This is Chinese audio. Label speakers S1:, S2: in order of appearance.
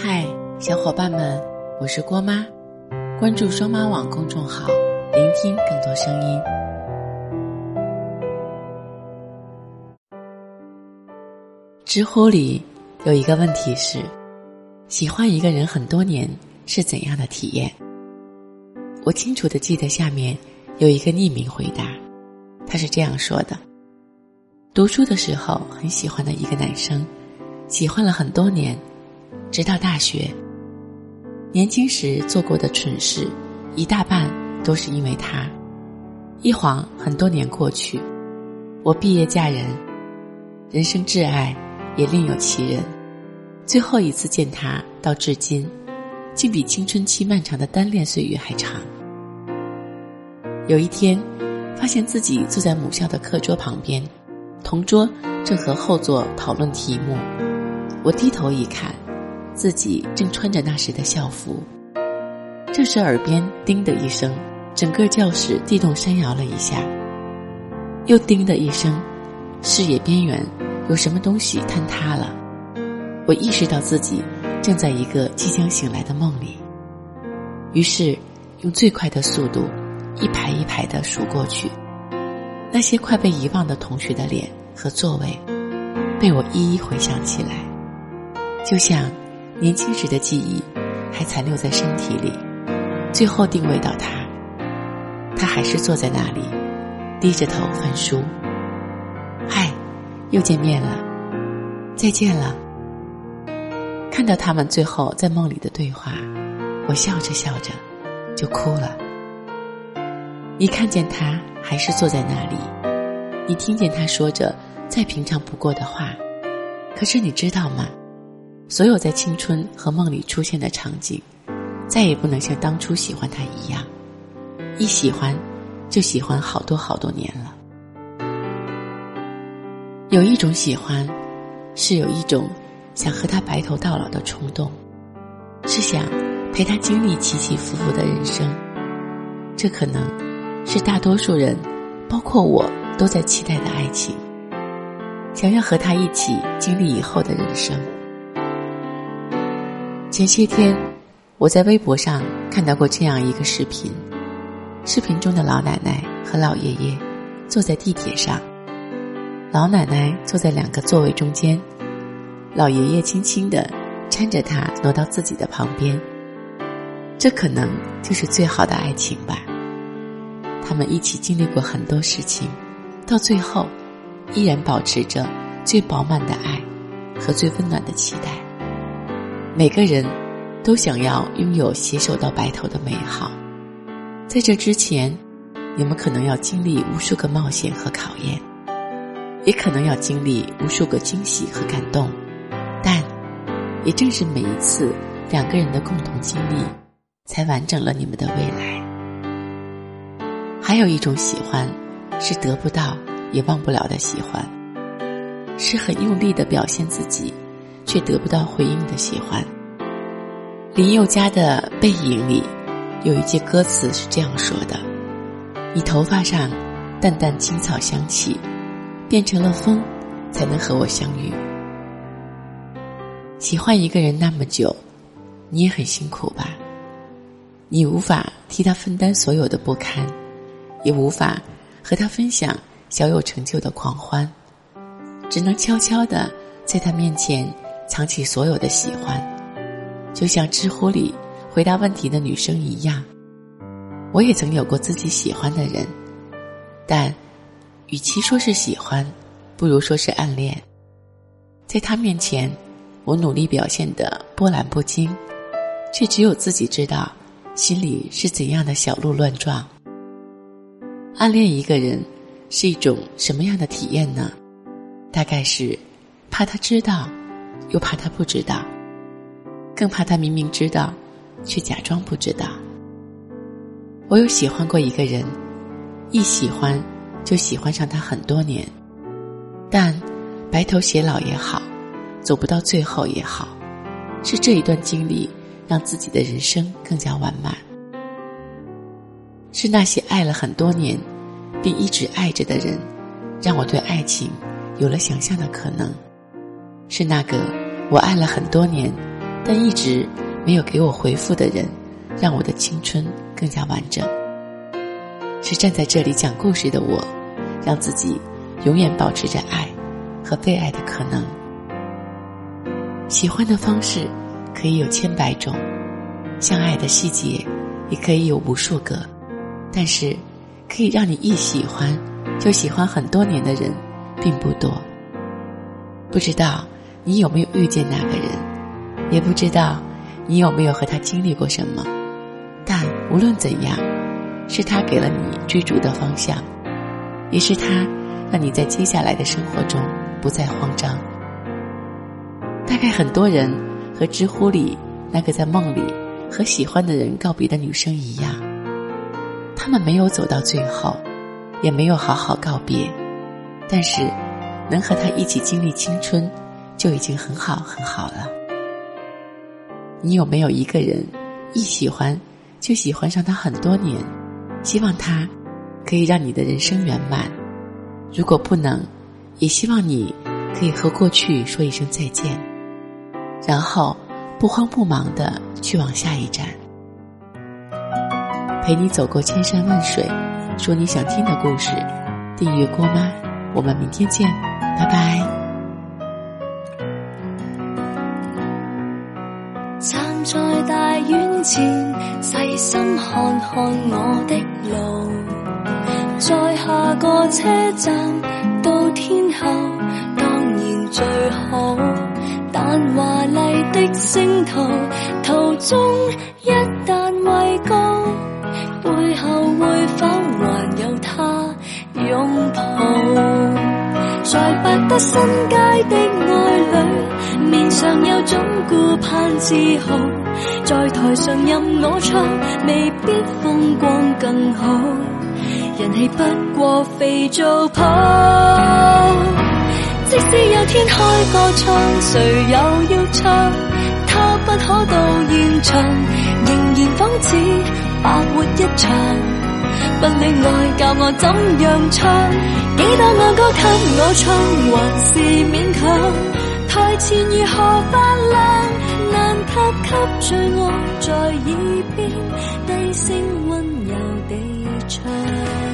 S1: 嗨，小伙伴们，我是郭妈，关注双妈网公众号，聆听更多声音。知乎里有一个问题是：喜欢一个人很多年是怎样的体验？我清楚的记得下面有一个匿名回答，他是这样说的：读书的时候很喜欢的一个男生，喜欢了很多年。直到大学，年轻时做过的蠢事，一大半都是因为他。一晃很多年过去，我毕业嫁人，人生挚爱也另有其人。最后一次见他到至今，竟比青春期漫长的单恋岁月还长。有一天，发现自己坐在母校的课桌旁边，同桌正和后座讨论题目，我低头一看。自己正穿着那时的校服，这时耳边“叮”的一声，整个教室地动山摇了一下。又“叮”的一声，视野边缘有什么东西坍塌了。我意识到自己正在一个即将醒来的梦里，于是用最快的速度一排一排的数过去，那些快被遗忘的同学的脸和座位，被我一一回想起来，就像。年轻时的记忆还残留在身体里，最后定位到他，他还是坐在那里，低着头翻书。嗨，又见面了，再见了。看到他们最后在梦里的对话，我笑着笑着就哭了。你看见他还是坐在那里，你听见他说着再平常不过的话，可是你知道吗？所有在青春和梦里出现的场景，再也不能像当初喜欢他一样。一喜欢，就喜欢好多好多年了。有一种喜欢，是有一种想和他白头到老的冲动，是想陪他经历起起伏伏的人生。这可能是大多数人，包括我，都在期待的爱情。想要和他一起经历以后的人生。前些天，我在微博上看到过这样一个视频。视频中的老奶奶和老爷爷坐在地铁上，老奶奶坐在两个座位中间，老爷爷轻轻的搀着她挪到自己的旁边。这可能就是最好的爱情吧。他们一起经历过很多事情，到最后依然保持着最饱满的爱和最温暖的期待。每个人都想要拥有携手到白头的美好，在这之前，你们可能要经历无数个冒险和考验，也可能要经历无数个惊喜和感动，但也正是每一次两个人的共同经历，才完整了你们的未来。还有一种喜欢，是得不到也忘不了的喜欢，是很用力的表现自己。却得不到回应的喜欢。林宥嘉的《背影》里有一句歌词是这样说的：“你头发上淡淡青草香气，变成了风，才能和我相遇。”喜欢一个人那么久，你也很辛苦吧？你无法替他分担所有的不堪，也无法和他分享小有成就的狂欢，只能悄悄的在他面前。藏起所有的喜欢，就像知乎里回答问题的女生一样，我也曾有过自己喜欢的人，但与其说是喜欢，不如说是暗恋。在他面前，我努力表现的波澜不惊，却只有自己知道心里是怎样的小鹿乱撞。暗恋一个人是一种什么样的体验呢？大概是怕他知道。又怕他不知道，更怕他明明知道，却假装不知道。我有喜欢过一个人，一喜欢就喜欢上他很多年，但白头偕老也好，走不到最后也好，是这一段经历让自己的人生更加完满。是那些爱了很多年并一直爱着的人，让我对爱情有了想象的可能。是那个。我爱了很多年，但一直没有给我回复的人，让我的青春更加完整。是站在这里讲故事的我，让自己永远保持着爱和被爱的可能。喜欢的方式可以有千百种，相爱的细节也可以有无数个，但是可以让你一喜欢就喜欢很多年的人并不多。不知道。你有没有遇见那个人？也不知道你有没有和他经历过什么。但无论怎样，是他给了你追逐的方向，也是他让你在接下来的生活中不再慌张。大概很多人和知乎里那个在梦里和喜欢的人告别的女生一样，他们没有走到最后，也没有好好告别，但是能和他一起经历青春。就已经很好很好了。你有没有一个人，一喜欢就喜欢上他很多年，希望他可以让你的人生圆满。如果不能，也希望你可以和过去说一声再见，然后不慌不忙的去往下一站。陪你走过千山万水，说你想听的故事。订阅郭妈，我们明天见，拜拜。
S2: 前，细心看看我的路，在下个车站到天后，当然最好。但华丽的星途，途中一旦畏高，背后会否还有他拥抱？在百德新街的爱侣。面上有種顧盼自豪，在台上任我唱，未必風光更好。人氣不過肥皂泡。即使有天開个唱，誰又要唱？他不可到現場，仍然仿似白活一場。不戀愛教我怎樣唱？幾多爱歌給我唱，還是勉強。台前如何发亮，难及给最爱在耳边低声温柔地唱。